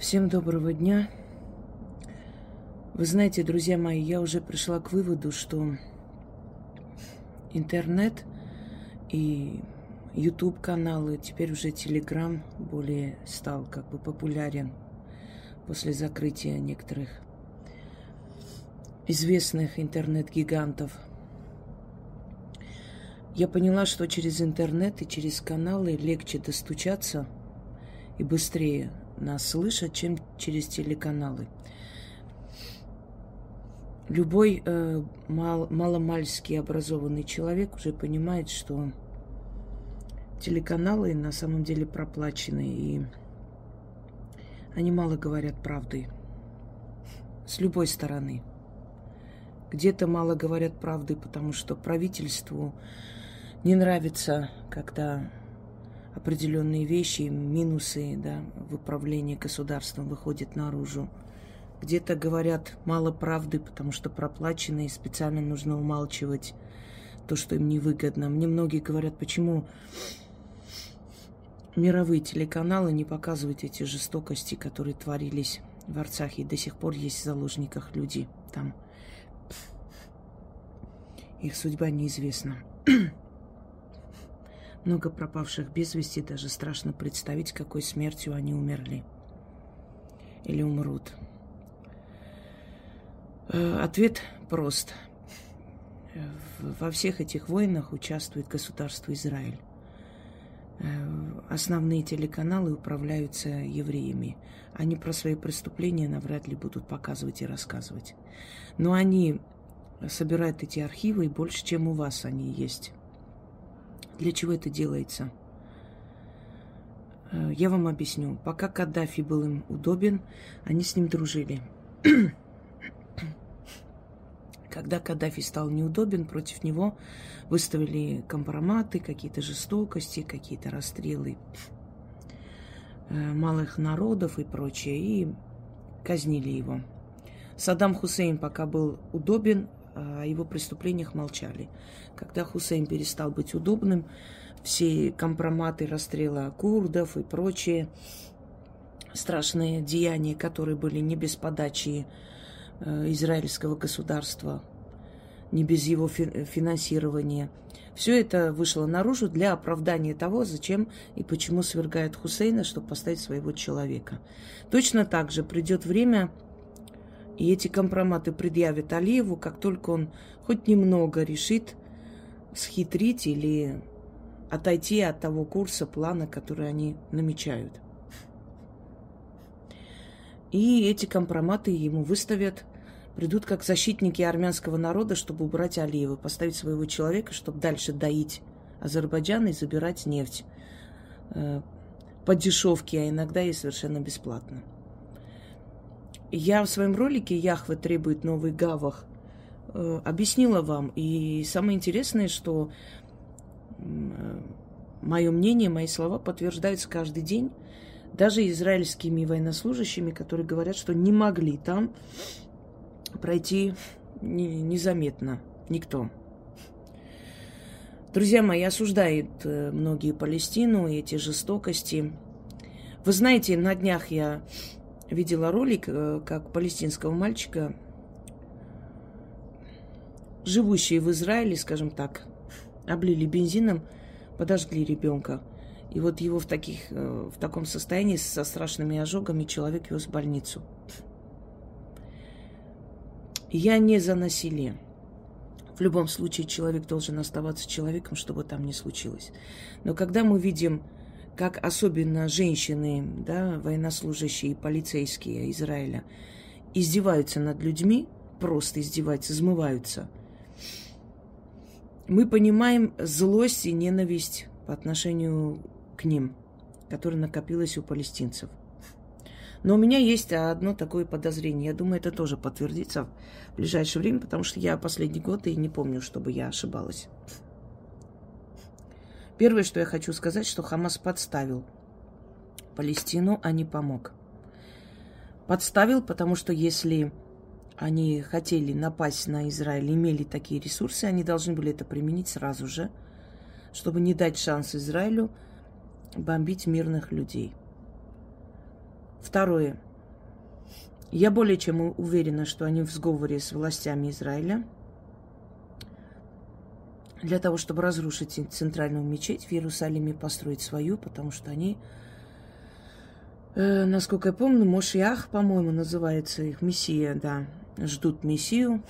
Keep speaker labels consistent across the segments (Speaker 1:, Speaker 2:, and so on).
Speaker 1: Всем доброго дня. Вы знаете, друзья мои, я уже пришла к выводу, что интернет и YouTube каналы, теперь уже Telegram более стал как бы популярен после закрытия некоторых известных интернет-гигантов. Я поняла, что через интернет и через каналы легче достучаться и быстрее нас слышат, чем через телеканалы. Любой э, мал, маломальски образованный человек уже понимает, что телеканалы на самом деле проплачены, и они мало говорят правды. С любой стороны. Где-то мало говорят правды, потому что правительству не нравится, когда определенные вещи, минусы да, в управлении государством выходят наружу. Где-то говорят мало правды, потому что проплаченные специально нужно умалчивать то, что им невыгодно. Мне многие говорят, почему мировые телеканалы не показывают эти жестокости, которые творились в Арцахе. И до сих пор есть в заложниках люди там. Их судьба неизвестна. Много пропавших без вести, даже страшно представить, какой смертью они умерли или умрут. Э, ответ прост. Во всех этих войнах участвует государство Израиль. Э, основные телеканалы управляются евреями. Они про свои преступления навряд ли будут показывать и рассказывать. Но они собирают эти архивы, и больше, чем у вас они есть. Для чего это делается? Э, я вам объясню. Пока Каддафи был им удобен, они с ним дружили. Когда Каддафи стал неудобен, против него выставили компроматы, какие-то жестокости, какие-то расстрелы э, малых народов и прочее, и казнили его. Саддам Хусейн пока был удобен, о его преступлениях молчали. Когда Хусейн перестал быть удобным, все компроматы расстрела курдов и прочие страшные деяния, которые были не без подачи э, израильского государства, не без его финансирования. Все это вышло наружу для оправдания того, зачем и почему свергают Хусейна, чтобы поставить своего человека. Точно так же придет время, и эти компроматы предъявят Алиеву, как только он хоть немного решит схитрить или отойти от того курса, плана, который они намечают. И эти компроматы ему выставят, придут как защитники армянского народа, чтобы убрать Алиева, поставить своего человека, чтобы дальше доить Азербайджан и забирать нефть э, по дешевке, а иногда и совершенно бесплатно. Я в своем ролике «Яхве требует новый гавах» э, объяснила вам. И самое интересное, что э, мое мнение, мои слова подтверждаются каждый день. Даже израильскими военнослужащими, которые говорят, что не могли там пройти незаметно никто. Друзья мои, осуждают э, многие Палестину и эти жестокости. Вы знаете, на днях я видела ролик, э, как палестинского мальчика, живущие в Израиле, скажем так, облили бензином, подожгли ребенка. И вот его в, таких, э, в таком состоянии со страшными ожогами человек вез в больницу. Я не за насилие. В любом случае человек должен оставаться человеком, чтобы там не случилось. Но когда мы видим как особенно женщины, да, военнослужащие и полицейские Израиля, издеваются над людьми, просто издеваются, измываются, мы понимаем злость и ненависть по отношению к ним, которая накопилась у палестинцев. Но у меня есть одно такое подозрение. Я думаю, это тоже подтвердится в ближайшее время, потому что я последний год и не помню, чтобы я ошибалась. Первое, что я хочу сказать, что Хамас подставил Палестину, а не помог. Подставил, потому что если они хотели напасть на Израиль, имели такие ресурсы, они должны были это применить сразу же, чтобы не дать шанс Израилю бомбить мирных людей. Второе. Я более чем уверена, что они в сговоре с властями Израиля для того, чтобы разрушить центральную мечеть в Иерусалиме, построить свою, потому что они, э, насколько я помню, Мошиах, по-моему, называется их, Мессия, да, ждут Мессию.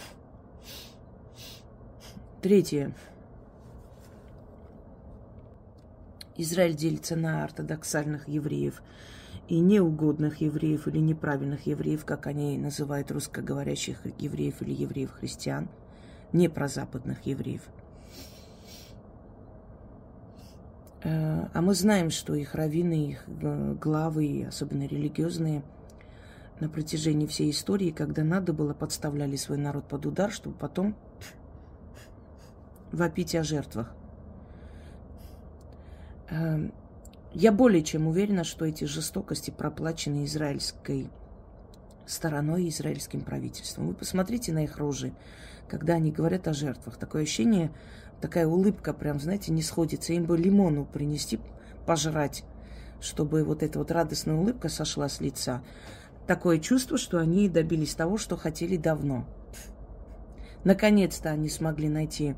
Speaker 1: Третье. Израиль делится на ортодоксальных евреев и неугодных евреев или неправильных евреев, как они называют русскоговорящих евреев или евреев-христиан, не прозападных евреев. А мы знаем, что их раввины, их э, главы, особенно религиозные, на протяжении всей истории, когда надо было, подставляли свой народ под удар, чтобы потом вопить о жертвах. Эм, я более чем уверена, что эти жестокости проплачены израильской стороной, израильским правительством. Вы посмотрите на их рожи, когда они говорят о жертвах. Такое ощущение, такая улыбка прям, знаете, не сходится. Им бы лимону принести, пожрать, чтобы вот эта вот радостная улыбка сошла с лица. Такое чувство, что они добились того, что хотели давно. Наконец-то они смогли найти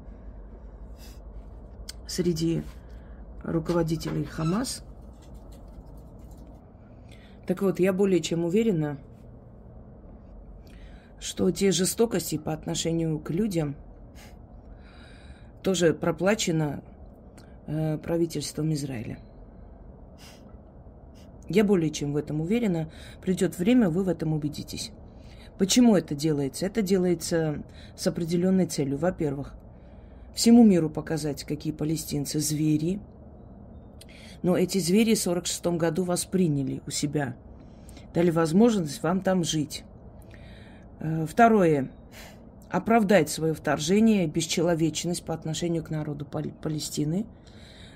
Speaker 1: среди руководителей Хамас. Так вот, я более чем уверена, что те жестокости по отношению к людям тоже проплачено э, правительством Израиля. Я более чем в этом уверена. Придет время, вы в этом убедитесь. Почему это делается? Это делается с определенной целью. Во-первых, всему миру показать, какие палестинцы звери, но эти звери в 46 году восприняли у себя, дали возможность вам там жить. Э, второе. Оправдать свое вторжение, бесчеловечность по отношению к народу Палестины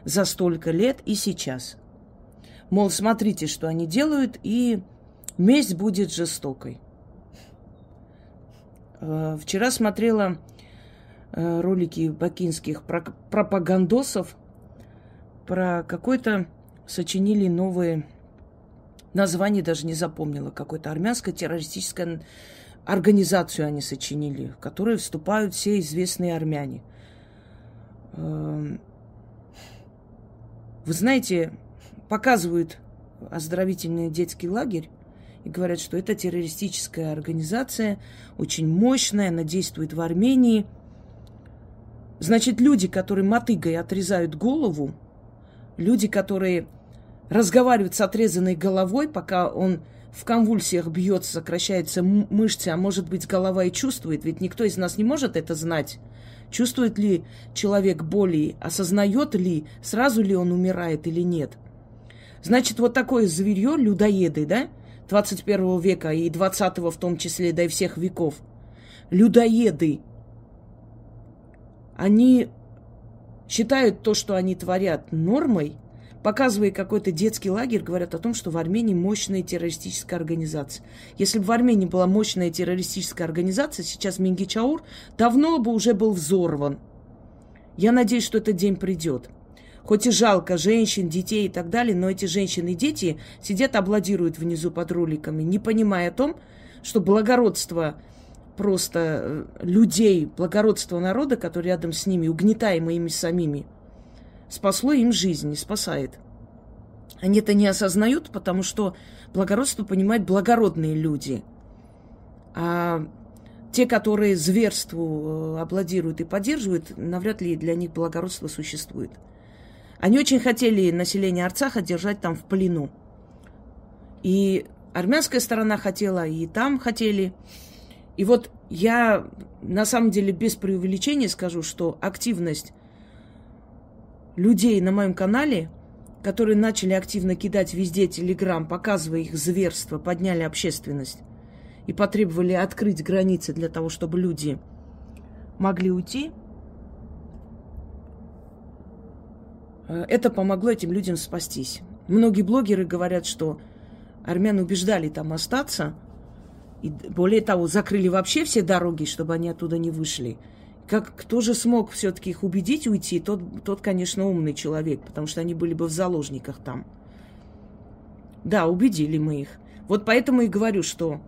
Speaker 1: за столько лет и сейчас. Мол, смотрите, что они делают, и месть будет жестокой. Э, вчера смотрела э, ролики бакинских пропагандосов про какой-то сочинили новые название даже не запомнила, какой-то армянская террористическая организацию они сочинили, в которую вступают все известные армяне. Эм, вы знаете, показывают оздоровительный детский лагерь и говорят, что это террористическая организация, очень мощная, она действует в Армении. Значит, люди, которые мотыгой отрезают голову, Люди, которые разговаривают с отрезанной головой, пока он в конвульсиях бьется, сокращаются мышцы, а может быть голова и чувствует, ведь никто из нас не может это знать. Чувствует ли человек боли, осознает ли, сразу ли он умирает или нет. Значит, вот такое зверье, людоеды, да, 21 века и 20 в том числе, да и всех веков, людоеды, они считают то, что они творят, нормой, показывая какой-то детский лагерь, говорят о том, что в Армении мощная террористическая организация. Если бы в Армении была мощная террористическая организация, сейчас Мингичаур давно бы уже был взорван. Я надеюсь, что этот день придет. Хоть и жалко женщин, детей и так далее, но эти женщины и дети сидят, аплодируют внизу под роликами, не понимая о том, что благородство просто э, людей, благородство народа, который рядом с ними, угнетаемый ими самими, спасло им жизнь и спасает. Они это не осознают, потому что благородство понимают благородные люди. А те, которые зверству э, аплодируют и поддерживают, навряд ли для них благородство существует. Они очень хотели население Арцаха держать там в плену. И армянская сторона хотела, и там хотели. И вот я на самом деле без преувеличения скажу, что активность людей на моем канале, которые начали активно кидать везде телеграм, показывая их зверство, подняли общественность и потребовали открыть границы для того, чтобы люди могли уйти, э, это помогло этим людям спастись. Многие блогеры говорят, что армян убеждали там остаться – и более того, закрыли вообще все дороги, чтобы они оттуда не вышли. Как, кто же смог все-таки их убедить уйти, тот, тот, конечно, умный человек, потому что они были бы в заложниках там. Да, убедили мы их. Вот поэтому и говорю, что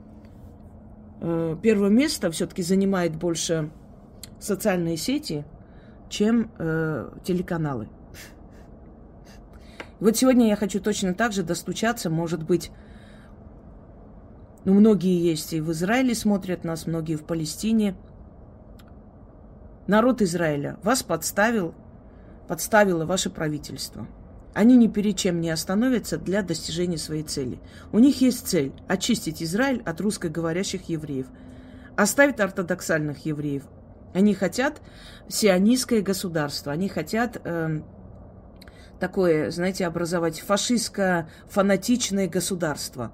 Speaker 1: э, первое место все-таки занимает больше социальные сети, чем э, телеканалы. Вот сегодня я хочу точно так же достучаться, может быть, ну, многие есть и в Израиле смотрят нас, многие в Палестине. Народ Израиля вас подставил, подставило ваше правительство. Они ни перед чем не остановятся для достижения своей цели. У них есть цель – очистить Израиль от русскоговорящих евреев, оставить ортодоксальных евреев. Они хотят сионистское государство, они хотят э, такое, знаете, образовать фашистско-фанатичное государство.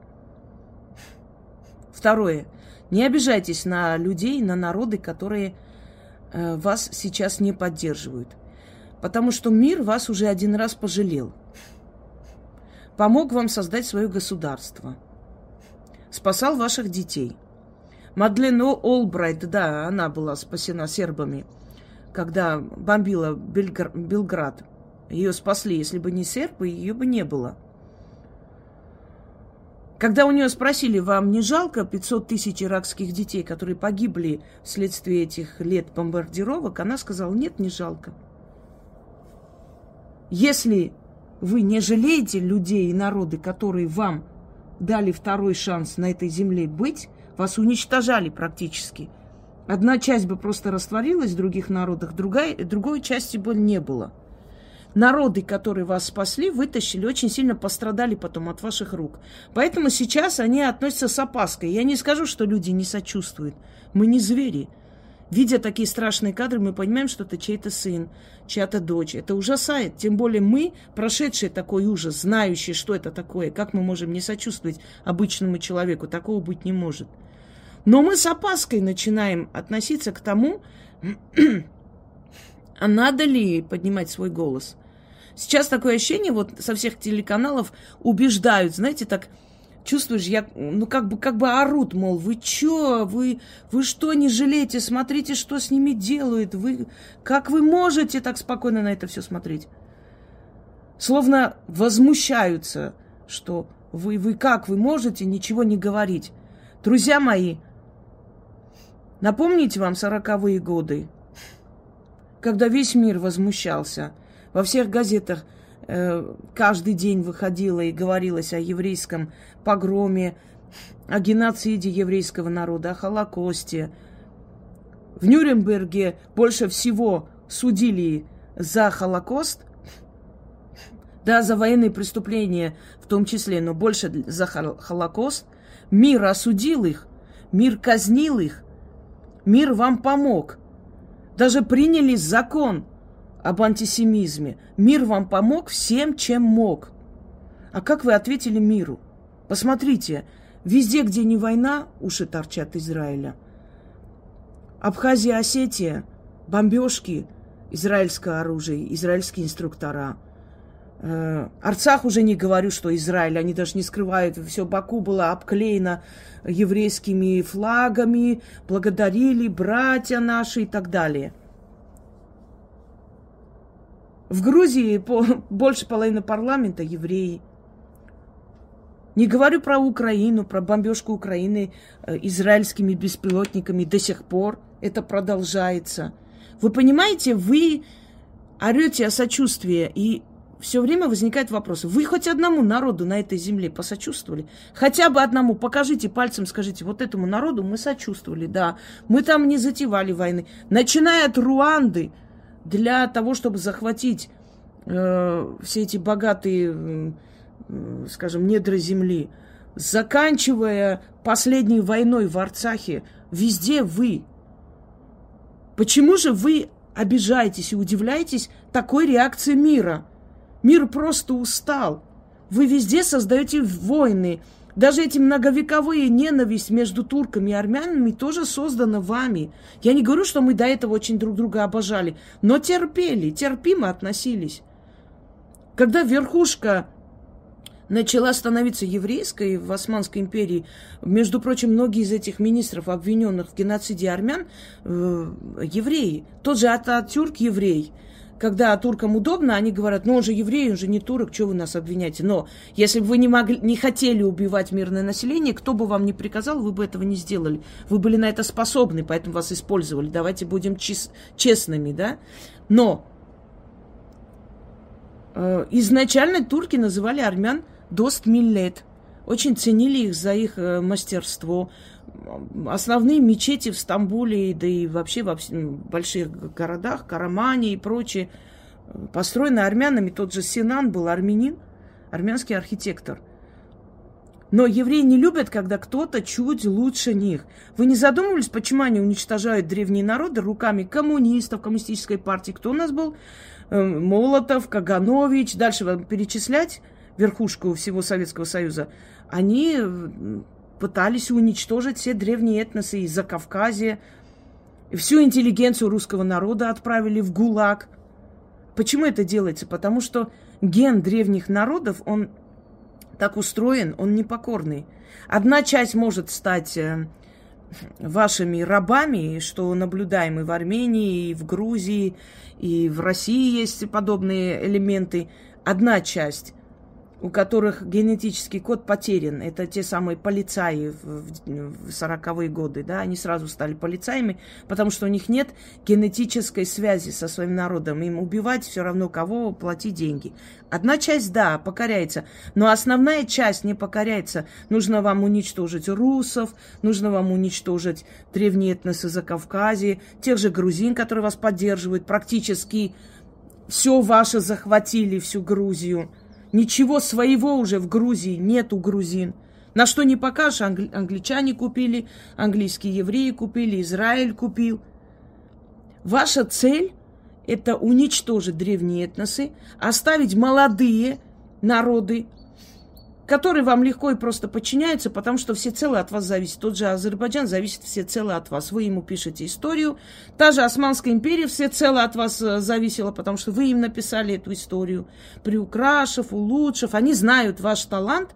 Speaker 1: Второе. Не обижайтесь на людей, на народы, которые вас сейчас не поддерживают. Потому что мир вас уже один раз пожалел. Помог вам создать свое государство. Спасал ваших детей. Мадлен Олбрайт, да, она была спасена сербами, когда бомбила Белград. Ее спасли. Если бы не сербы, ее бы не было. Когда у нее спросили, вам не жалко 500 тысяч иракских детей, которые погибли вследствие этих лет бомбардировок, она сказала, нет, не жалко. Если вы не жалеете людей и народы, которые вам дали второй шанс на этой земле быть, вас уничтожали практически. Одна часть бы просто растворилась в других народах, другая, другой части бы не было – народы, которые вас спасли, вытащили, очень сильно пострадали потом от ваших рук. Поэтому сейчас они относятся с опаской. Я не скажу, что люди не сочувствуют. Мы не звери. Видя такие страшные кадры, мы понимаем, что это чей-то сын, чья-то дочь. Это ужасает. Тем более мы, прошедшие такой ужас, знающие, что это такое, как мы можем не сочувствовать обычному человеку, такого быть не может. Но мы с опаской начинаем относиться к тому, а надо ли поднимать свой голос – Сейчас такое ощущение, вот со всех телеканалов убеждают, знаете, так чувствуешь, я, ну, как бы, как бы орут, мол, вы чё, вы, вы что не жалеете, смотрите, что с ними делают, вы, как вы можете так спокойно на это все смотреть? Словно возмущаются, что вы, вы как, вы можете ничего не говорить. Друзья мои, напомните вам сороковые годы, когда весь мир возмущался – во всех газетах э, каждый день выходило и говорилось о еврейском погроме, о геноциде еврейского народа, о Холокосте. В Нюрнберге больше всего судили за Холокост, да, за военные преступления в том числе, но больше за Холокост. Мир осудил их, мир казнил их, мир вам помог. Даже приняли закон об антисемизме. Мир вам помог всем, чем мог. А как вы ответили миру? Посмотрите, везде, где не война, уши торчат Израиля. Абхазия, Осетия, бомбежки, израильское оружие, израильские инструктора. Э, Арцах уже не говорю, что Израиль, они даже не скрывают, все Баку было обклеено еврейскими флагами, благодарили братья наши и так далее – в Грузии по, больше половины парламента евреи. Не говорю про Украину, про бомбежку Украины э, израильскими беспилотниками до сих пор. Это продолжается. Вы понимаете, вы орете о сочувствии, и все время возникает вопрос. Вы хоть одному народу на этой земле посочувствовали? Хотя бы одному. Покажите пальцем, скажите, вот этому народу мы сочувствовали, да. Мы там не затевали войны. Начиная от Руанды – для того, чтобы захватить э, все эти богатые, э, скажем, недра земли, заканчивая последней войной в Арцахе, везде вы. Почему же вы обижаетесь и удивляетесь такой реакции мира? Мир просто устал. Вы везде создаете войны, даже эти многовековые ненависть между турками и армянами тоже создана вами. Я не говорю, что мы до этого очень друг друга обожали, но терпели, терпимо относились. Когда верхушка начала становиться еврейской в Османской империи, между прочим, многие из этих министров, обвиненных в геноциде армян, э, евреи. Тот же Ататюрк еврей, когда туркам удобно, они говорят, ну он же еврей, он же не турок, что вы нас обвиняете? Но если бы вы не, могли, не хотели убивать мирное население, кто бы вам не приказал, вы бы этого не сделали. Вы были на это способны, поэтому вас использовали. Давайте будем чес, честными, да? Но э, изначально турки называли армян дост миллет. Очень ценили их за их э, мастерство. Основные мечети в Стамбуле, да и вообще во больших городах, Карамане и прочее, построены армянами. Тот же Синан был армянин, армянский архитектор. Но евреи не любят, когда кто-то чуть лучше них. Вы не задумывались, почему они уничтожают древние народы руками коммунистов, коммунистической партии? Кто у нас был? Э, Молотов, Каганович. Дальше вам перечислять верхушку всего Советского Союза. Они пытались уничтожить все древние этносы из Закавказья. Всю интеллигенцию русского народа отправили в ГУЛАГ. Почему это делается? Потому что ген древних народов, он так устроен, он непокорный. Одна часть может стать э, вашими рабами, что наблюдаем и в Армении, и в Грузии, и в России есть подобные элементы. Одна часть у которых генетический код потерян. Это те самые полицаи в 40-е годы, да, они сразу стали полицаями, потому что у них нет генетической связи со своим народом. Им убивать все равно кого, платить деньги. Одна часть, да, покоряется, но основная часть не покоряется. Нужно вам уничтожить русов, нужно вам уничтожить древние этносы за Кавказе, тех же грузин, которые вас поддерживают, практически все ваше захватили, всю Грузию. Ничего своего уже в Грузии нет у грузин. На что не покажешь, англи- англичане купили, английские евреи купили, Израиль купил. Ваша цель – это уничтожить древние этносы, оставить молодые народы, который вам легко и просто подчиняется, потому что всецело от вас зависит. Тот же Азербайджан зависит всецело от вас. Вы ему пишете историю. Та же Османская империя всецело от вас э, зависела, потому что вы им написали эту историю. Приукрашив, улучшив. Они знают ваш талант,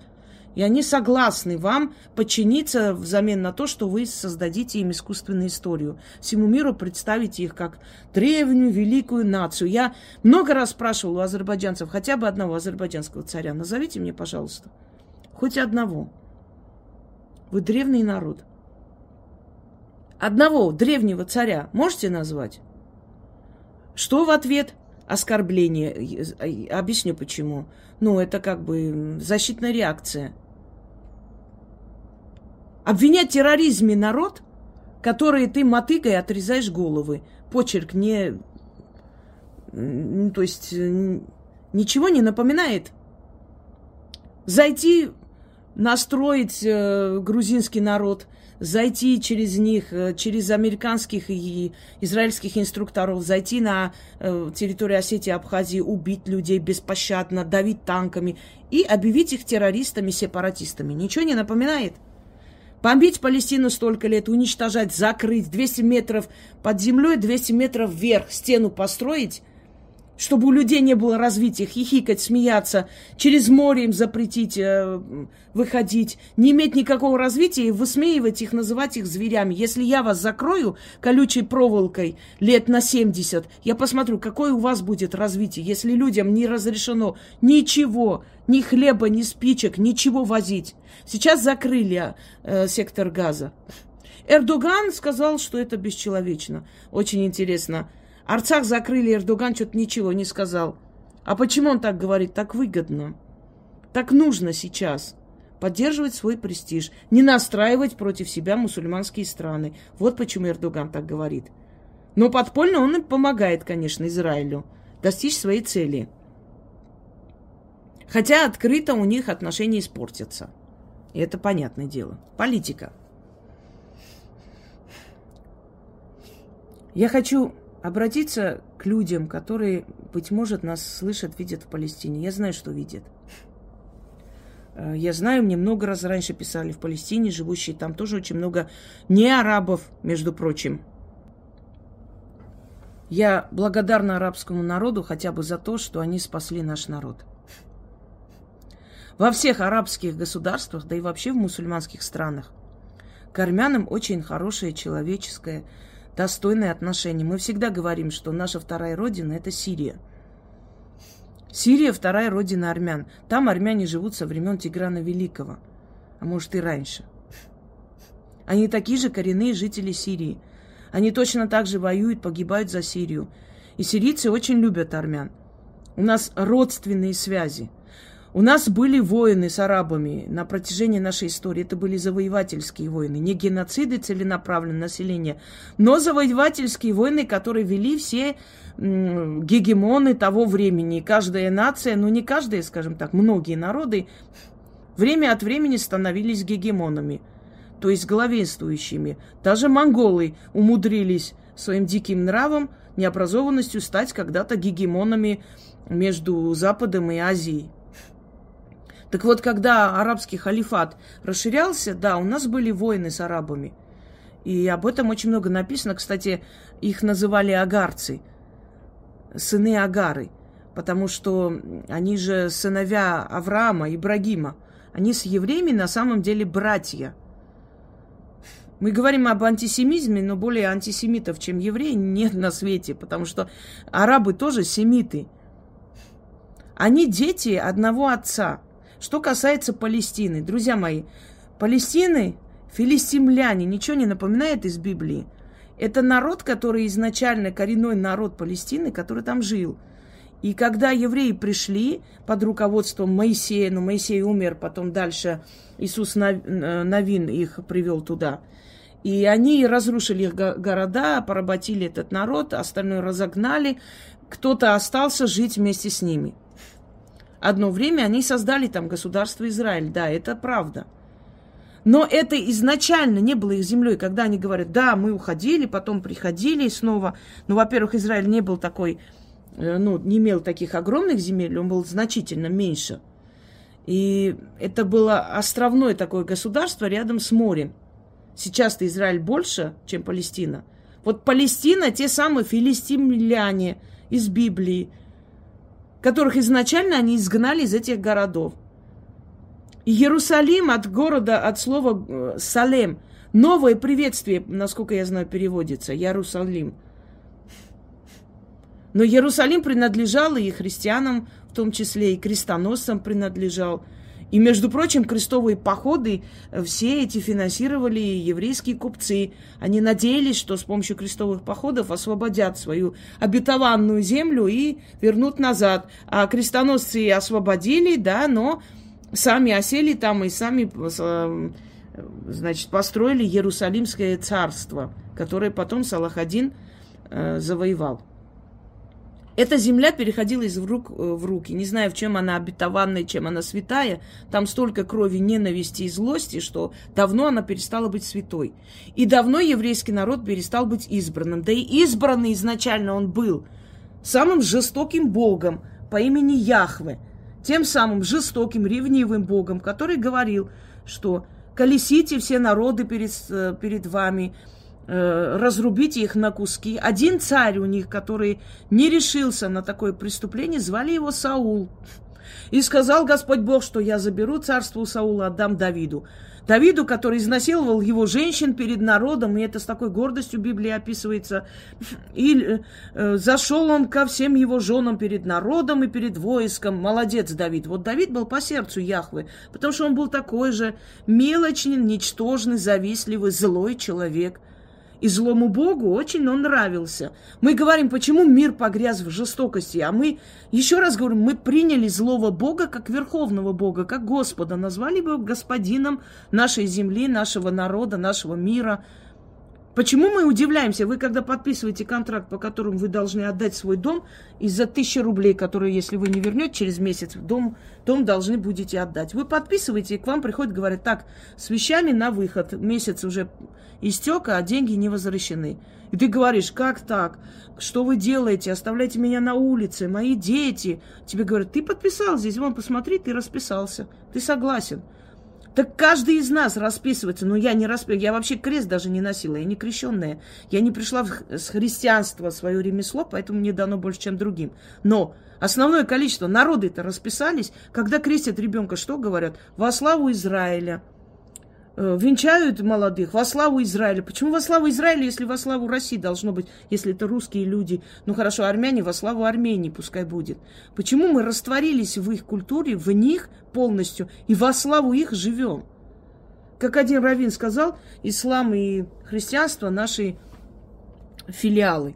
Speaker 1: и они согласны вам подчиниться взамен на то, что вы создадите им искусственную историю. Всему миру представите их как древнюю, великую нацию. Я много раз спрашивал у азербайджанцев, хотя бы одного азербайджанского царя, назовите мне, пожалуйста, хоть одного. Вы древний народ. Одного древнего царя можете назвать? Что в ответ? Оскорбление. Объясню почему. Ну, это как бы защитная реакция. Обвинять в терроризме народ, который ты мотыгой отрезаешь головы. Почерк не... То есть ничего не напоминает. Зайти, настроить э, грузинский народ, зайти через них, э, через американских и израильских инструкторов, зайти на э, территорию Осетии, Абхазии, убить людей беспощадно, давить танками и объявить их террористами, сепаратистами. Ничего не напоминает? Бомбить Палестину столько лет, уничтожать, закрыть, 200 метров под землей, 200 метров вверх стену построить, чтобы у людей не было развития, хихикать, смеяться, через море им запретить э, выходить, не иметь никакого развития и высмеивать их, называть их зверями. Если я вас закрою колючей проволокой лет на 70, я посмотрю, какое у вас будет развитие, если людям не разрешено ничего, ни хлеба, ни спичек, ничего возить. Сейчас закрыли э, сектор газа. Эрдоган сказал, что это бесчеловечно. Очень интересно. Арцах закрыли, Эрдоган что-то ничего не сказал. А почему он так говорит? Так выгодно. Так нужно сейчас. Поддерживать свой престиж. Не настраивать против себя мусульманские страны. Вот почему Эрдоган так говорит. Но подпольно он им помогает, конечно, Израилю достичь своей цели. Хотя открыто у них отношения испортятся. И это понятное дело. Политика. Я хочу обратиться к людям, которые, быть может, нас слышат, видят в Палестине. Я знаю, что видят. Э, я знаю, мне много раз раньше писали в Палестине, живущие там тоже очень много не арабов, между прочим. Я благодарна арабскому народу хотя бы за то, что они спасли наш народ. Во всех арабских государствах, да и вообще в мусульманских странах, к армянам очень хорошее человеческое достойное отношение. Мы всегда говорим, что наша вторая родина – это Сирия. Сирия – вторая родина армян. Там армяне живут со времен Тиграна Великого, а может и раньше. Они такие же коренные жители Сирии. Они точно так же воюют, погибают за Сирию. И сирийцы очень любят армян. У нас родственные связи – у нас были войны с арабами на протяжении нашей истории. Это были завоевательские войны, не геноциды целенаправленного населения, но завоевательские войны, которые вели все гегемоны того времени. каждая нация, ну не каждая, скажем так, многие народы время от времени становились гегемонами, то есть главенствующими. Даже монголы умудрились своим диким нравом, необразованностью стать когда-то гегемонами между Западом и Азией. Так вот, когда арабский халифат расширялся, да, у нас были войны с арабами. И об этом очень много написано. Кстати, их называли агарцы, сыны Агары, потому что они же сыновья Авраама, Ибрагима. Они с евреями на самом деле братья. Мы говорим об антисемизме, но более антисемитов, чем евреи, нет на свете, потому что арабы тоже семиты. Они дети одного отца – что касается Палестины, друзья мои, Палестины, филистимляне, ничего не напоминает из Библии. Это народ, который изначально коренной народ Палестины, который там жил. И когда евреи пришли под руководством Моисея, ну, Моисей умер, потом дальше Иисус Навин их привел туда. И они разрушили их города, поработили этот народ, остальное разогнали. Кто-то остался жить вместе с ними – Одно время они создали там государство Израиль. Да, это правда. Но это изначально не было их землей, когда они говорят, да, мы уходили, потом приходили снова. Ну, во-первых, Израиль не был такой, э, ну, не имел таких огромных земель, он был значительно меньше. И это было островное такое государство рядом с морем. Сейчас-то Израиль больше, чем Палестина. Вот Палестина, те самые филистимляне из Библии, которых изначально они изгнали из этих городов. Иерусалим от города, от слова э, Салем, новое приветствие, насколько я знаю, переводится, Иерусалим. Но Иерусалим принадлежал и христианам, в том числе и крестоносцам принадлежал – и, между прочим, крестовые походы э, все эти финансировали еврейские купцы. Они надеялись, что с помощью крестовых походов освободят свою обетованную землю и вернут назад. А крестоносцы освободили, да, но сами осели там и сами э, значит, построили Иерусалимское царство, которое потом Салахадин э, завоевал. Эта земля переходила из рук э, в руки. Не знаю, в чем она обетованная, чем она святая. Там столько крови, ненависти и злости, что давно она перестала быть святой. И давно еврейский народ перестал быть избранным. Да и избранный изначально он был самым жестоким богом по имени Яхве. Тем самым жестоким, ревнивым богом, который говорил, что колесите все народы перед, э, перед вами, Э, разрубить их на куски. Один царь у них, который не решился на такое преступление, звали его Саул. И сказал Господь Бог, что я заберу царство у Саула, отдам Давиду. Давиду, который изнасиловал его женщин перед народом, и это с такой гордостью Библии описывается. И э, зашел он ко всем его женам перед народом и перед войском. Молодец Давид. Вот Давид был по сердцу Яхвы, потому что он был такой же мелочный, ничтожный, завистливый, злой человек – и злому Богу очень он нравился. Мы говорим, почему мир погряз в жестокости, а мы, еще раз говорим, мы приняли злого Бога как верховного Бога, как Господа, назвали его господином нашей земли, нашего народа, нашего мира – Почему мы удивляемся? Вы когда подписываете контракт, по которому вы должны отдать свой дом, из-за тысячи рублей, которые, если вы не вернете через месяц, дом, дом должны будете отдать. Вы подписываете, и к вам приходит, говорят, так, с вещами на выход, месяц уже истек, а деньги не возвращены. И ты говоришь, как так? Что вы делаете? Оставляйте меня на улице, мои дети. Тебе говорят, ты подписал здесь, вон, посмотри, ты расписался. Ты согласен. Так каждый из нас расписывается. Но я не расписываю. Я вообще крест даже не носила. Я не крещенная. Я не пришла с христианства свое ремесло, поэтому мне дано больше, чем другим. Но основное количество народы-то расписались. Когда крестят ребенка, что говорят? Во славу Израиля. Э, венчают молодых во славу Израиля. Почему во славу Израиля, если во славу России должно быть, если это русские люди? Ну хорошо, армяне во славу Армении пускай будет. Почему мы растворились в их культуре, в них полностью, и во славу их живем? Как один раввин сказал, ислам и христианство наши филиалы.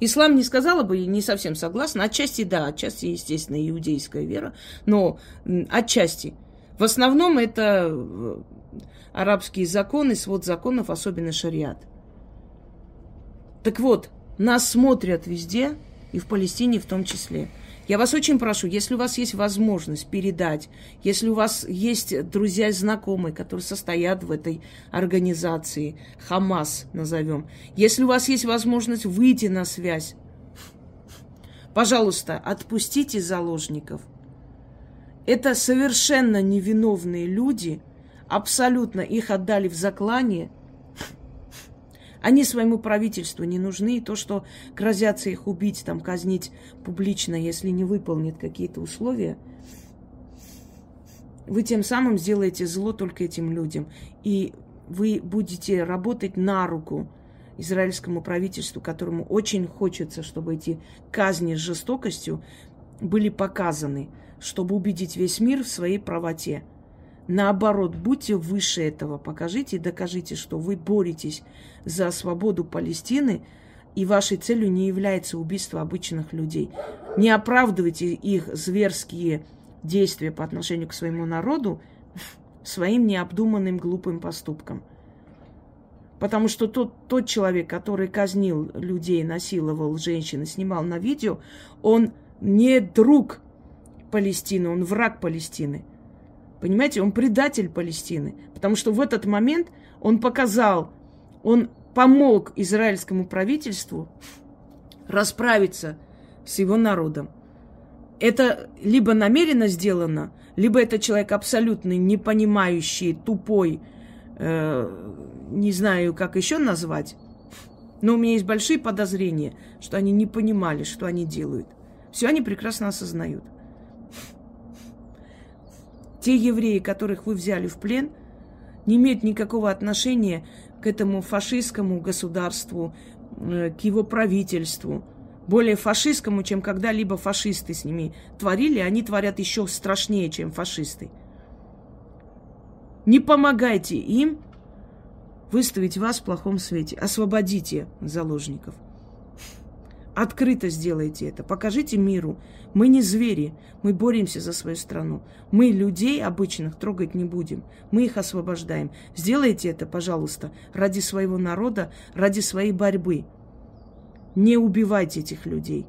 Speaker 1: Ислам не сказала бы, не совсем согласна. Отчасти да, отчасти, естественно, иудейская вера, но отчасти. В основном это э, арабские законы, свод законов, особенно шариат. Так вот, нас смотрят везде, и в Палестине в том числе. Я вас очень прошу, если у вас есть возможность передать, если у вас есть друзья и знакомые, которые состоят в этой организации, Хамас назовем, если у вас есть возможность выйти на связь, пожалуйста, отпустите заложников. Это совершенно невиновные люди, абсолютно их отдали в заклание – они своему правительству не нужны. И то, что грозятся их убить, там, казнить публично, если не выполнят какие-то условия, вы тем самым сделаете зло только этим людям. И вы будете работать на руку израильскому правительству, которому очень хочется, чтобы эти казни с жестокостью были показаны, чтобы убедить весь мир в своей правоте. Наоборот, будьте выше этого, покажите и докажите, что вы боретесь за свободу Палестины, и вашей целью не является убийство обычных людей. Не оправдывайте их зверские действия по отношению к своему народу своим необдуманным глупым поступком. Потому что тот, тот человек, который казнил людей, насиловал женщин снимал на видео, он не друг Палестины, он враг Палестины. Понимаете, он предатель Палестины. Потому что в этот момент он показал, он помог израильскому правительству расправиться с его народом. Это либо намеренно сделано, либо это человек абсолютно не понимающий, тупой, э, не знаю, как еще назвать. Но у меня есть большие подозрения, что они не понимали, что они делают. Все они прекрасно осознают. Те евреи, которых вы взяли в плен, не имеют никакого отношения к этому фашистскому государству, э, к его правительству. Более фашистскому, чем когда-либо фашисты с ними творили, они творят еще страшнее, чем фашисты. Не помогайте им выставить вас в плохом свете. Освободите заложников. Открыто сделайте это. Покажите миру. Мы не звери. Мы боремся за свою страну. Мы людей обычных трогать не будем. Мы их освобождаем. Сделайте это, пожалуйста, ради своего народа, ради своей борьбы. Не убивайте этих людей.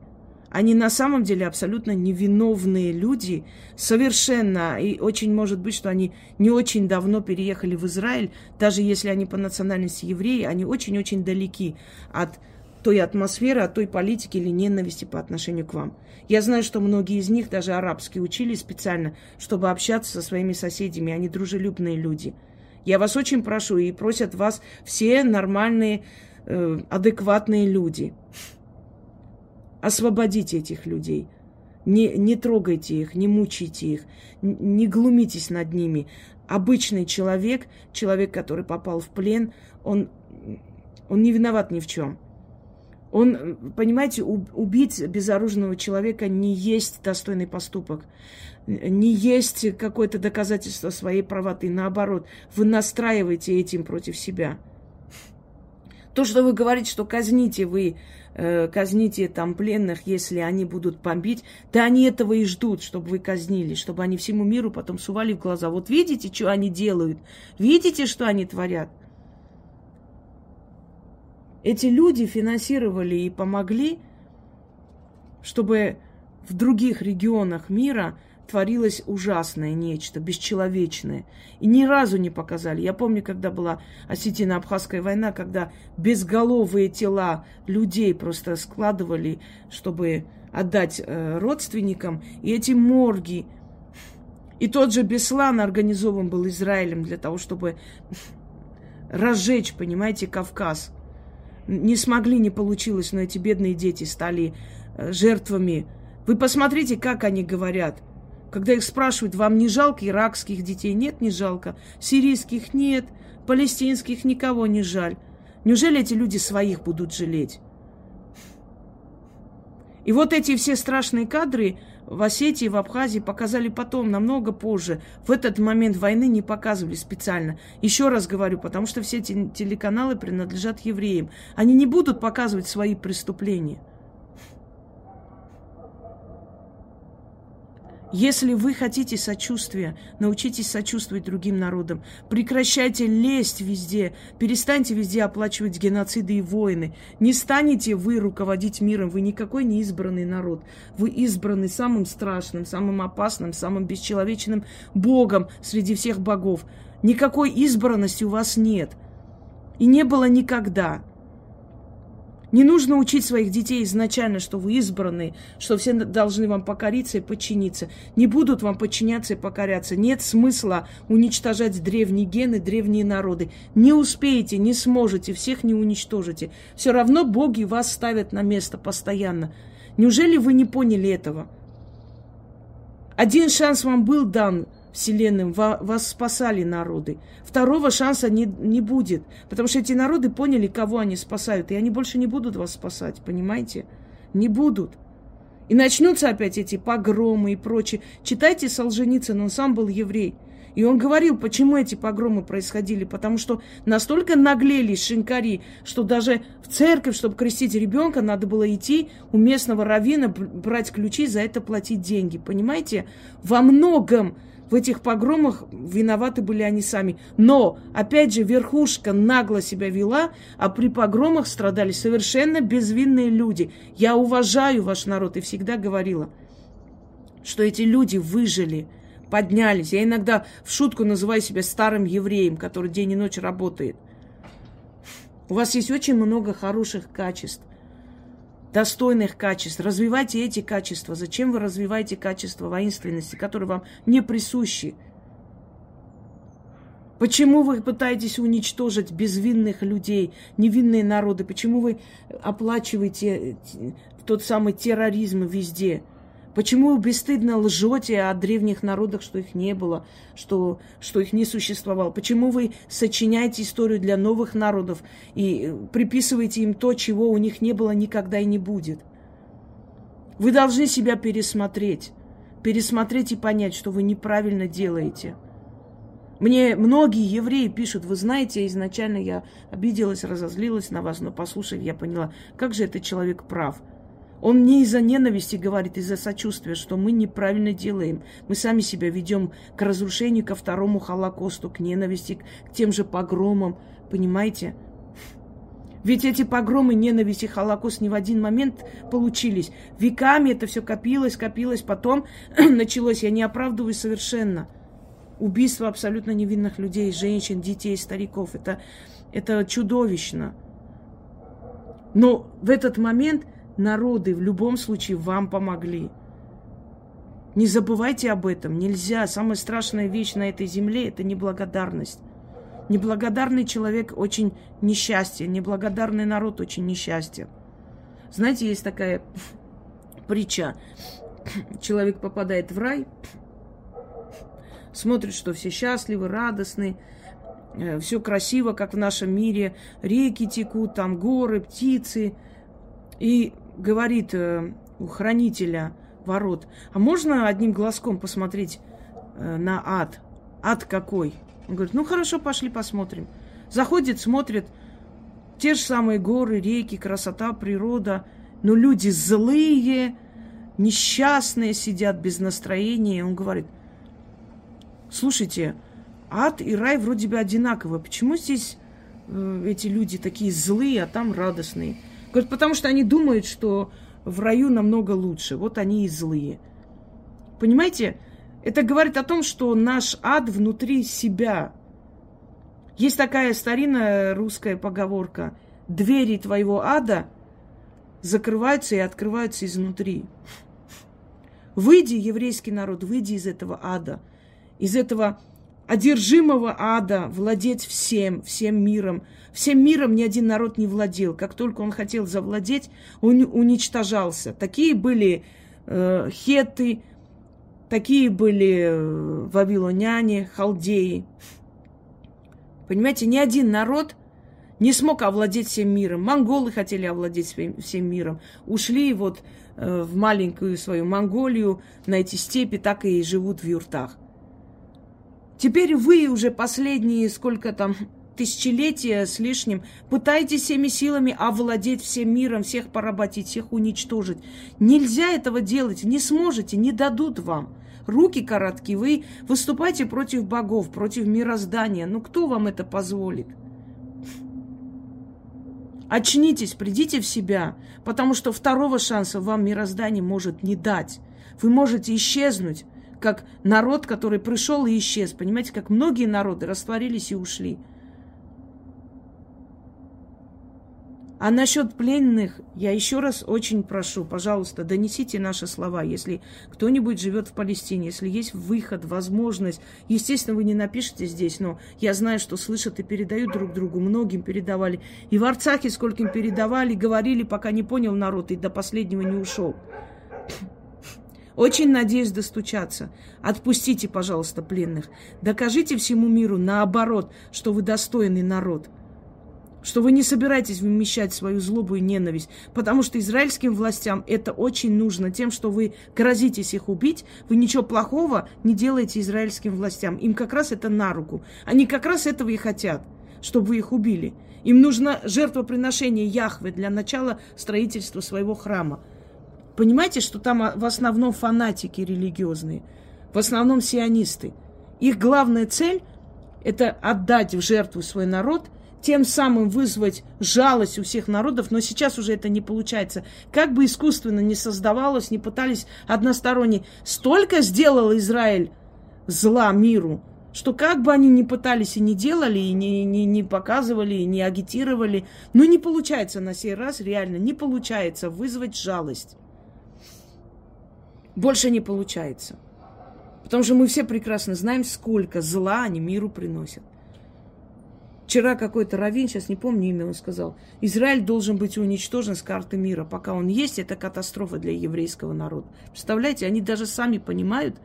Speaker 1: Они на самом деле абсолютно невиновные люди, совершенно, и очень может быть, что они не очень давно переехали в Израиль, даже если они по национальности евреи, они очень-очень далеки от той атмосферы, от той политики или ненависти по отношению к вам. Я знаю, что многие из них даже арабский учили специально, чтобы общаться со своими соседями. Они дружелюбные люди. Я вас очень прошу, и просят вас все нормальные, э, адекватные люди. Освободите этих людей. Не, не трогайте их, не мучайте их, не глумитесь над ними. Обычный человек, человек, который попал в плен, он, он не виноват ни в чем. Он, понимаете, убить безоружного человека не есть достойный поступок, не есть какое-то доказательство своей правоты. Наоборот, вы настраиваете этим против себя. То, что вы говорите, что казните вы, э, казните там пленных, если они будут бомбить, да они этого и ждут, чтобы вы казнили, чтобы они всему миру потом сували в глаза. Вот видите, что они делают? Видите, что они творят? Эти люди финансировали и помогли, чтобы в других регионах мира творилось ужасное нечто, бесчеловечное. И ни разу не показали. Я помню, когда была Осетино-Абхазская война, когда безголовые тела людей просто складывали, чтобы отдать э, родственникам. И эти морги. И тот же Беслан организован был Израилем для того, чтобы разжечь, понимаете, Кавказ не смогли, не получилось, но эти бедные дети стали э, жертвами. Вы посмотрите, как они говорят. Когда их спрашивают, вам не жалко иракских детей? Нет, не жалко. Сирийских нет, палестинских никого не жаль. Неужели эти люди своих будут жалеть? И вот эти все страшные кадры в Осетии, в Абхазии показали потом, намного позже. В этот момент войны не показывали специально. Еще раз говорю, потому что все эти телеканалы принадлежат евреям. Они не будут показывать свои преступления. Если вы хотите сочувствия, научитесь сочувствовать другим народам. Прекращайте лезть везде. Перестаньте везде оплачивать геноциды и войны. Не станете вы руководить миром. Вы никакой не избранный народ. Вы избраны самым страшным, самым опасным, самым бесчеловечным Богом среди всех богов. Никакой избранности у вас нет. И не было никогда. Не нужно учить своих детей изначально, что вы избранные, что все должны вам покориться и подчиниться. Не будут вам подчиняться и покоряться. Нет смысла уничтожать древние гены, древние народы. Не успеете, не сможете, всех не уничтожите. Все равно боги вас ставят на место постоянно. Неужели вы не поняли этого? Один шанс вам был дан – Вселенным, вас спасали народы. Второго шанса не, не будет, потому что эти народы поняли, кого они спасают, и они больше не будут вас спасать, понимаете? Не будут. И начнутся опять эти погромы и прочее. Читайте Солженицын, он сам был еврей. И он говорил, почему эти погромы происходили. Потому что настолько наглели шинкари, что даже в церковь, чтобы крестить ребенка, надо было идти у местного равина, брать ключи, за это платить деньги. Понимаете? Во многом в этих погромах виноваты были они сами. Но, опять же, верхушка нагло себя вела, а при погромах страдали совершенно безвинные люди. Я уважаю ваш народ и всегда говорила, что эти люди выжили, поднялись. Я иногда в шутку называю себя старым евреем, который день и ночь работает. У вас есть очень много хороших качеств достойных качеств. Развивайте эти качества. Зачем вы развиваете качества воинственности, которые вам не присущи? Почему вы пытаетесь уничтожить безвинных людей, невинные народы? Почему вы оплачиваете тот самый терроризм везде? Почему вы бесстыдно лжете о древних народах, что их не было, что, что их не существовало? Почему вы сочиняете историю для новых народов и приписываете им то, чего у них не было никогда и не будет? Вы должны себя пересмотреть. Пересмотреть и понять, что вы неправильно делаете. Мне многие евреи пишут, вы знаете, изначально я обиделась, разозлилась на вас, но послушав, я поняла, как же этот человек прав – он не из-за ненависти говорит, из-за сочувствия, что мы неправильно делаем. Мы сами себя ведем к разрушению, ко второму Холокосту, к ненависти, к тем же погромам. Понимаете? Ведь эти погромы, ненависть и Холокост не в один момент получились. Веками это все копилось, копилось, потом началось. Я не оправдываю совершенно. Убийство абсолютно невинных людей, женщин, детей, стариков. Это, это чудовищно. Но в этот момент народы в любом случае вам помогли. Не забывайте об этом. Нельзя. Самая страшная вещь на этой земле – это неблагодарность. Неблагодарный человек очень несчастье. Неблагодарный народ очень несчастье. Знаете, есть такая притча. Человек попадает в рай, смотрит, что все счастливы, радостны, э, все красиво, как в нашем мире, реки текут, там горы, птицы. И говорит э, у хранителя ворот, а можно одним глазком посмотреть э, на ад? Ад какой? Он говорит, ну хорошо, пошли посмотрим. Заходит, смотрит, те же самые горы, реки, красота, природа, но люди злые, несчастные, сидят без настроения. Он говорит, слушайте, ад и рай вроде бы одинаковые. Почему здесь э, эти люди такие злые, а там радостные? Говорит, потому что они думают, что в раю намного лучше. Вот они и злые. Понимаете? Это говорит о том, что наш ад внутри себя. Есть такая старинная русская поговорка. Двери твоего ада закрываются и открываются изнутри. Выйди, еврейский народ, выйди из этого ада, из этого одержимого ада, владеть всем, всем миром. Всем миром ни один народ не владел. Как только он хотел завладеть, он уничтожался. Такие были э, хеты, Такие были э, вавилоняне, халдеи. Понимаете, ни один народ не смог овладеть всем миром. Монголы хотели овладеть всем миром. Ушли вот э, в маленькую свою Монголию, на эти степи, так и живут в юртах. Теперь вы уже последние, сколько там, тысячелетия с лишним, пытаетесь всеми силами овладеть всем миром, всех поработить, всех уничтожить. Нельзя этого делать, не сможете, не дадут вам. Руки короткие, вы выступаете против богов, против мироздания. Ну кто вам это позволит? Очнитесь, придите в себя, потому что второго шанса вам мироздание может не дать. Вы можете исчезнуть, как народ, который пришел и исчез. Понимаете, как многие народы растворились и ушли. А насчет пленных, я еще раз очень прошу, пожалуйста, донесите наши слова. Если кто-нибудь живет в Палестине, если есть выход, возможность, естественно, вы не напишите здесь, но я знаю, что слышат и передают друг другу, многим передавали. И в Арцахе скольким передавали, говорили, пока не понял народ и до последнего не ушел. Очень надеюсь достучаться. Отпустите, пожалуйста, пленных. Докажите всему миру наоборот, что вы достойный народ – что вы не собираетесь вымещать свою злобу и ненависть, потому что израильским властям это очень нужно. Тем, что вы грозитесь их убить, вы ничего плохого не делаете израильским властям. Им как раз это на руку. Они как раз этого и хотят, чтобы вы их убили. Им нужно жертвоприношение Яхве для начала строительства своего храма. Понимаете, что там в основном фанатики религиозные, в основном сионисты. Их главная цель – это отдать в жертву свой народ – тем самым вызвать жалость у всех народов, но сейчас уже это не получается. Как бы искусственно не создавалось, не пытались односторонне. Столько сделал Израиль зла миру, что как бы они ни пытались и не делали, и не, не, не показывали, и не агитировали, но не получается на сей раз, реально не получается вызвать жалость. Больше не получается. Потому что мы все прекрасно знаем, сколько зла они миру приносят. Вчера какой-то раввин, сейчас не помню имя, он сказал, Израиль должен быть уничтожен с карты мира. Пока он есть, это катастрофа для еврейского народа. Представляете, они даже сами понимают,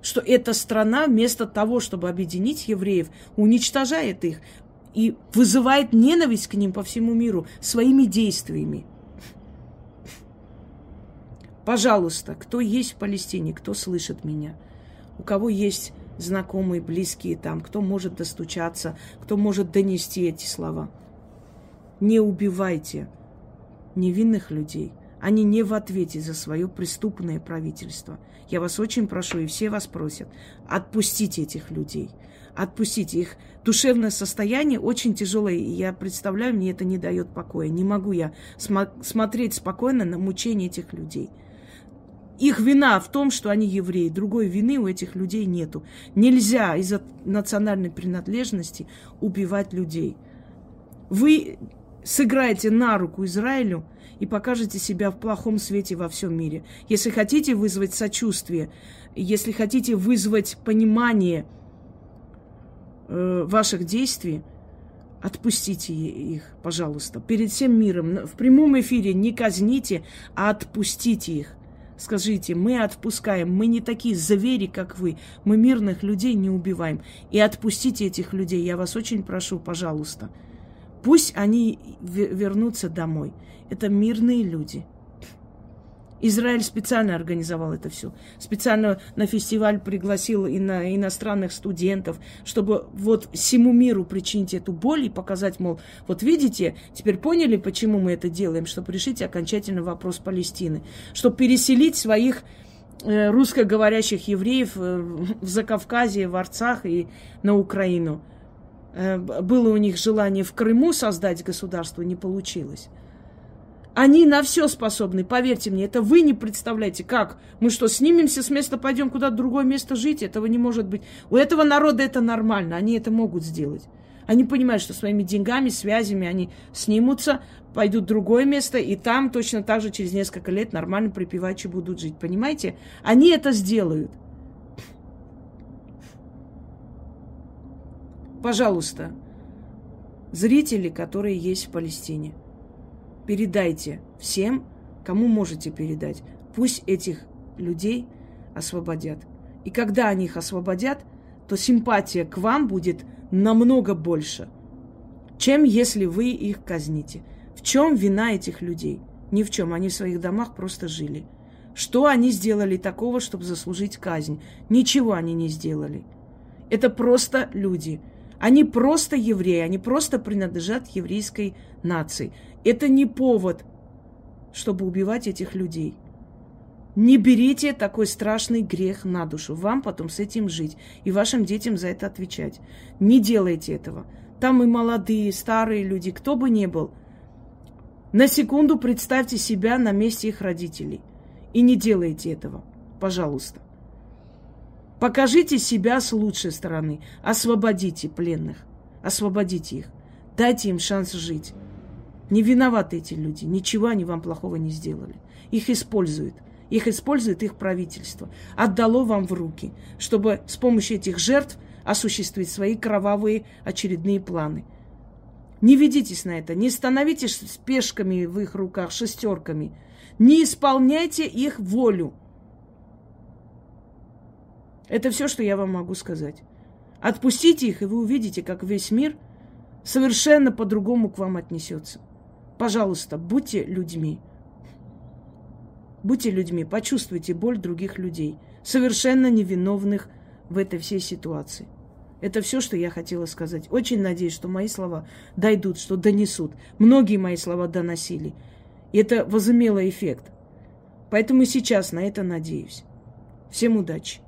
Speaker 1: что эта страна вместо того, чтобы объединить евреев, уничтожает их и вызывает ненависть к ним по всему миру своими действиями. Пожалуйста, кто есть в Палестине, кто слышит меня, у кого есть знакомые, близкие там, кто может достучаться, кто может донести эти слова. Не убивайте невинных людей. Они не в ответе за свое преступное правительство. Я вас очень прошу, и все вас просят, отпустите этих людей. Отпустите их. Душевное состояние очень тяжелое, и я представляю, мне это не дает покоя. Не могу я см- смотреть спокойно на мучение этих людей. Их вина в том, что они евреи. Другой вины у этих людей нету. Нельзя из-за национальной принадлежности убивать людей. Вы сыграете на руку Израилю и покажете себя в плохом свете во всем мире. Если хотите вызвать сочувствие, если хотите вызвать понимание э, ваших действий, отпустите их, пожалуйста, перед всем миром. В прямом эфире не казните, а отпустите их. Скажите, мы отпускаем, мы не такие звери, как вы, мы мирных людей не убиваем. И отпустите этих людей, я вас очень прошу, пожалуйста. Пусть они вернутся домой. Это мирные люди – Израиль специально организовал это все. Специально на фестиваль пригласил и на иностранных студентов, чтобы вот всему миру причинить эту боль и показать, мол, вот видите, теперь поняли, почему мы это делаем, чтобы решить окончательно вопрос Палестины, чтобы переселить своих э, русскоговорящих евреев э, в Закавказье, в Арцах и на Украину. Э, было у них желание в Крыму создать государство, не получилось. Они на все способны, поверьте мне, это вы не представляете, как. Мы что, снимемся с места, пойдем куда-то другое место жить? Этого не может быть. У этого народа это нормально, они это могут сделать. Они понимают, что своими деньгами, связями они снимутся, пойдут в другое место, и там точно так же через несколько лет нормально припевачи будут жить. Понимаете? Они это сделают. Пожалуйста, зрители, которые есть в Палестине – передайте всем, кому можете передать. Пусть этих людей освободят. И когда они их освободят, то симпатия к вам будет намного больше, чем если вы их казните. В чем вина этих людей? Ни в чем. Они в своих домах просто жили. Что они сделали такого, чтобы заслужить казнь? Ничего они не сделали. Это просто люди. Они просто евреи, они просто принадлежат еврейской нации. Это не повод, чтобы убивать этих людей. Не берите такой страшный грех на душу. Вам потом с этим жить и вашим детям за это отвечать. Не делайте этого. Там и молодые, и старые люди, кто бы ни был. На секунду представьте себя на месте их родителей. И не делайте этого. Пожалуйста. Покажите себя с лучшей стороны. Освободите пленных. Освободите их. Дайте им шанс жить. Не виноваты эти люди. Ничего они вам плохого не сделали. Их используют. Их использует их правительство. Отдало вам в руки, чтобы с помощью этих жертв осуществить свои кровавые очередные планы. Не ведитесь на это, не становитесь спешками в их руках, шестерками. Не исполняйте их волю. Это все, что я вам могу сказать. Отпустите их, и вы увидите, как весь мир совершенно по-другому к вам отнесется. Пожалуйста, будьте людьми. Будьте людьми, почувствуйте боль других людей, совершенно невиновных в этой всей ситуации. Это все, что я хотела сказать. Очень надеюсь, что мои слова дойдут, что донесут. Многие мои слова доносили. И это возымело эффект. Поэтому сейчас на это надеюсь. Всем удачи!